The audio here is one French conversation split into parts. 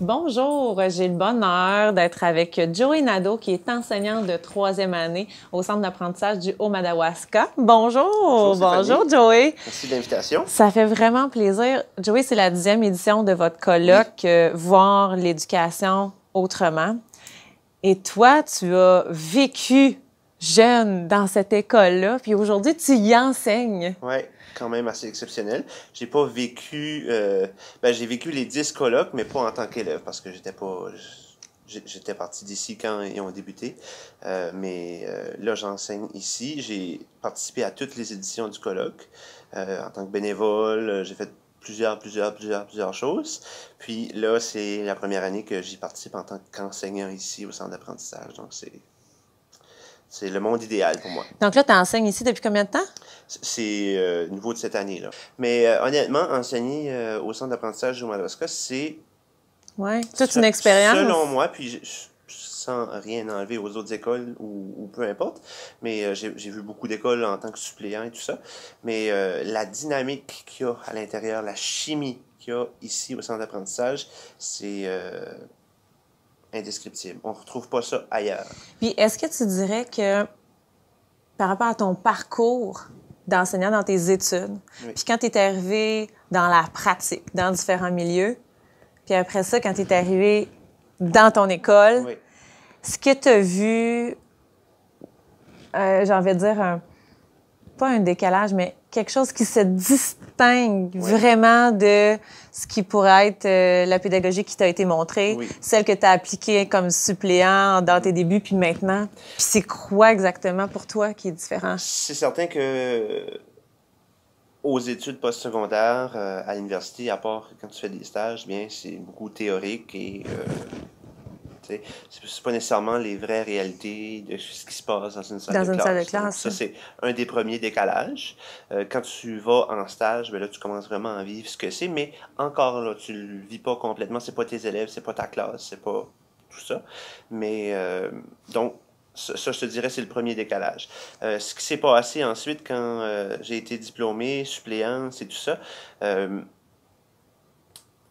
Bonjour, j'ai le bonheur d'être avec Joey Nadeau, qui est enseignante de troisième année au Centre d'apprentissage du Haut-Madawaska. Bonjour, bonjour, Joey. Merci de l'invitation. Ça fait vraiment plaisir. Joey, c'est la dixième édition de votre colloque euh, Voir l'éducation autrement. Et toi, tu as vécu jeune dans cette école-là, puis aujourd'hui, tu y enseignes. Oui, quand même assez exceptionnel. J'ai pas vécu, euh, ben, j'ai vécu les dix colloques, mais pas en tant qu'élève, parce que j'étais pas, j'étais parti d'ici quand ils ont débuté. Euh, mais euh, là, j'enseigne ici. J'ai participé à toutes les éditions du colloque en tant que bénévole. J'ai fait plusieurs, plusieurs, plusieurs, plusieurs choses. Puis là, c'est la première année que j'y participe en tant qu'enseignant ici au centre d'apprentissage. Donc, c'est c'est le monde idéal pour moi. Donc là, tu enseignes ici depuis combien de temps? C'est euh, nouveau de cette année-là. Mais euh, honnêtement, enseigner euh, au centre d'apprentissage du Madagascar, c'est. Oui, toute une expérience. Selon moi, puis sans rien enlever aux autres écoles ou, peu importe, mais j'ai vu beaucoup d'écoles en tant que suppléant et tout ça. Mais la dynamique qu'il y a à l'intérieur, la chimie qu'il y a ici au centre d'apprentissage, c'est indescriptible. On ne retrouve pas ça ailleurs. Puis est-ce que tu dirais que par rapport à ton parcours d'enseignant dans tes études, puis quand tu es arrivé dans la pratique, dans différents milieux, puis après ça, quand tu es arrivé dans ton école, ce que tu as vu, euh, j'ai envie de dire, un, pas un décalage, mais quelque chose qui se distingue vraiment de ce qui pourrait être euh, la pédagogie qui t'a été montrée, celle que tu as appliquée comme suppléant dans tes débuts, puis maintenant. Puis c'est quoi exactement pour toi qui est différent? C'est certain que aux études postsecondaires euh, à l'université, à part quand tu fais des stages, bien c'est beaucoup théorique et euh, c'est pas nécessairement les vraies réalités de ce qui se passe dans une salle dans de une classe. Salle de classe. ça, c'est un des premiers décalages. Euh, quand tu vas en stage, ben là, tu commences vraiment à vivre ce que c'est, mais encore là, tu le vis pas complètement. C'est pas tes élèves, c'est pas ta classe, c'est pas tout ça. Mais euh, donc, ça, je te dirais, c'est le premier décalage. Euh, ce qui s'est passé ensuite quand j'ai été diplômé, suppléant, c'est tout ça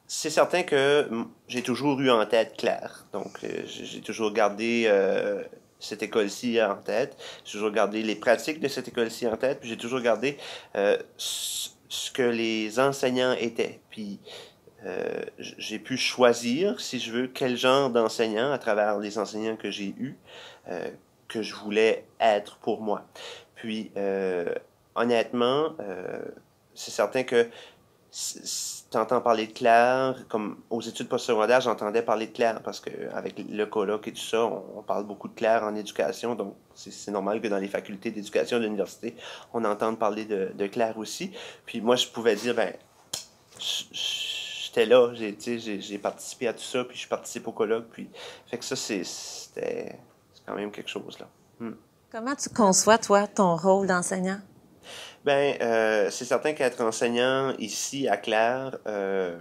c'est certain que j'ai toujours eu en tête Claire. Donc, euh, j'ai toujours gardé euh, cette école-ci en tête. J'ai toujours gardé les pratiques de cette école-ci en tête. Puis j'ai toujours gardé euh, ce que les enseignants étaient. Puis j'ai pu choisir, si je veux, quel genre d'enseignant à travers les enseignants que j'ai eus que je voulais être pour moi. Puis, honnêtement, c'est certain que tu entends parler de Claire, comme aux études postsecondaires, j'entendais parler de Claire parce qu'avec le colloque et tout ça, on, parle beaucoup de Claire en éducation, donc c'est normal que dans les facultés d'éducation de l'université, on entende parler de, de, Claire aussi. Puis moi, je pouvais dire, ben, j'étais là, j'ai participé à tout ça, puis je participe au colloque, puis fait que ça, c'était quand même quelque chose, là. Hmm. Comment tu conçois, toi, ton rôle d'enseignant? Ben, euh, c'est certain qu'être enseignant ici à Claire, euh,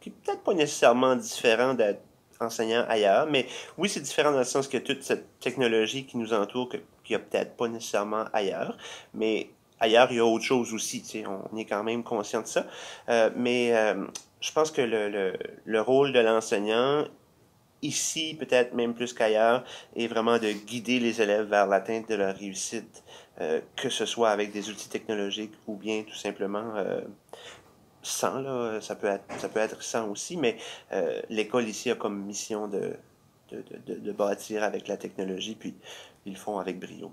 qui est peut-être pas nécessairement différent d'être enseignant ailleurs, mais oui, c'est différent dans le sens que toute cette technologie qui nous entoure, qu'il n'y a peut-être pas nécessairement ailleurs, mais ailleurs, il y a autre chose aussi, tu sais, on est quand même conscient de ça. Euh, mais je pense que le, le, le rôle de l'enseignant ici, peut-être même plus qu'ailleurs, est vraiment de guider les élèves vers l'atteinte de leur réussite, euh, que ce soit avec des outils technologiques ou bien tout simplement euh, sans, là, ça peut être, ça peut être sans aussi, mais euh, l'école ici a comme mission de, de, de, de, bâtir avec la technologie, puis ils le font avec brio.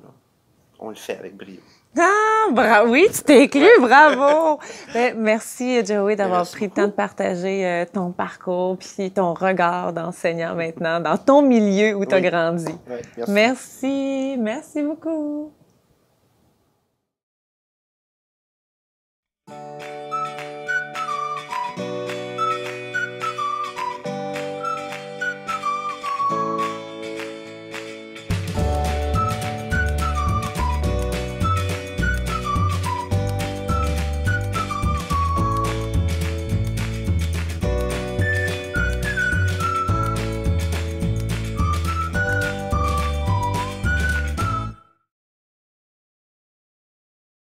On le fait avec brio. Ah, bravo. Oui, tu t'es cru, bravo. Ben, merci, Joey, d'avoir pris le temps de partager euh, ton parcours puis ton regard d'enseignant maintenant dans ton milieu où tu as grandi. merci. merci. Merci beaucoup.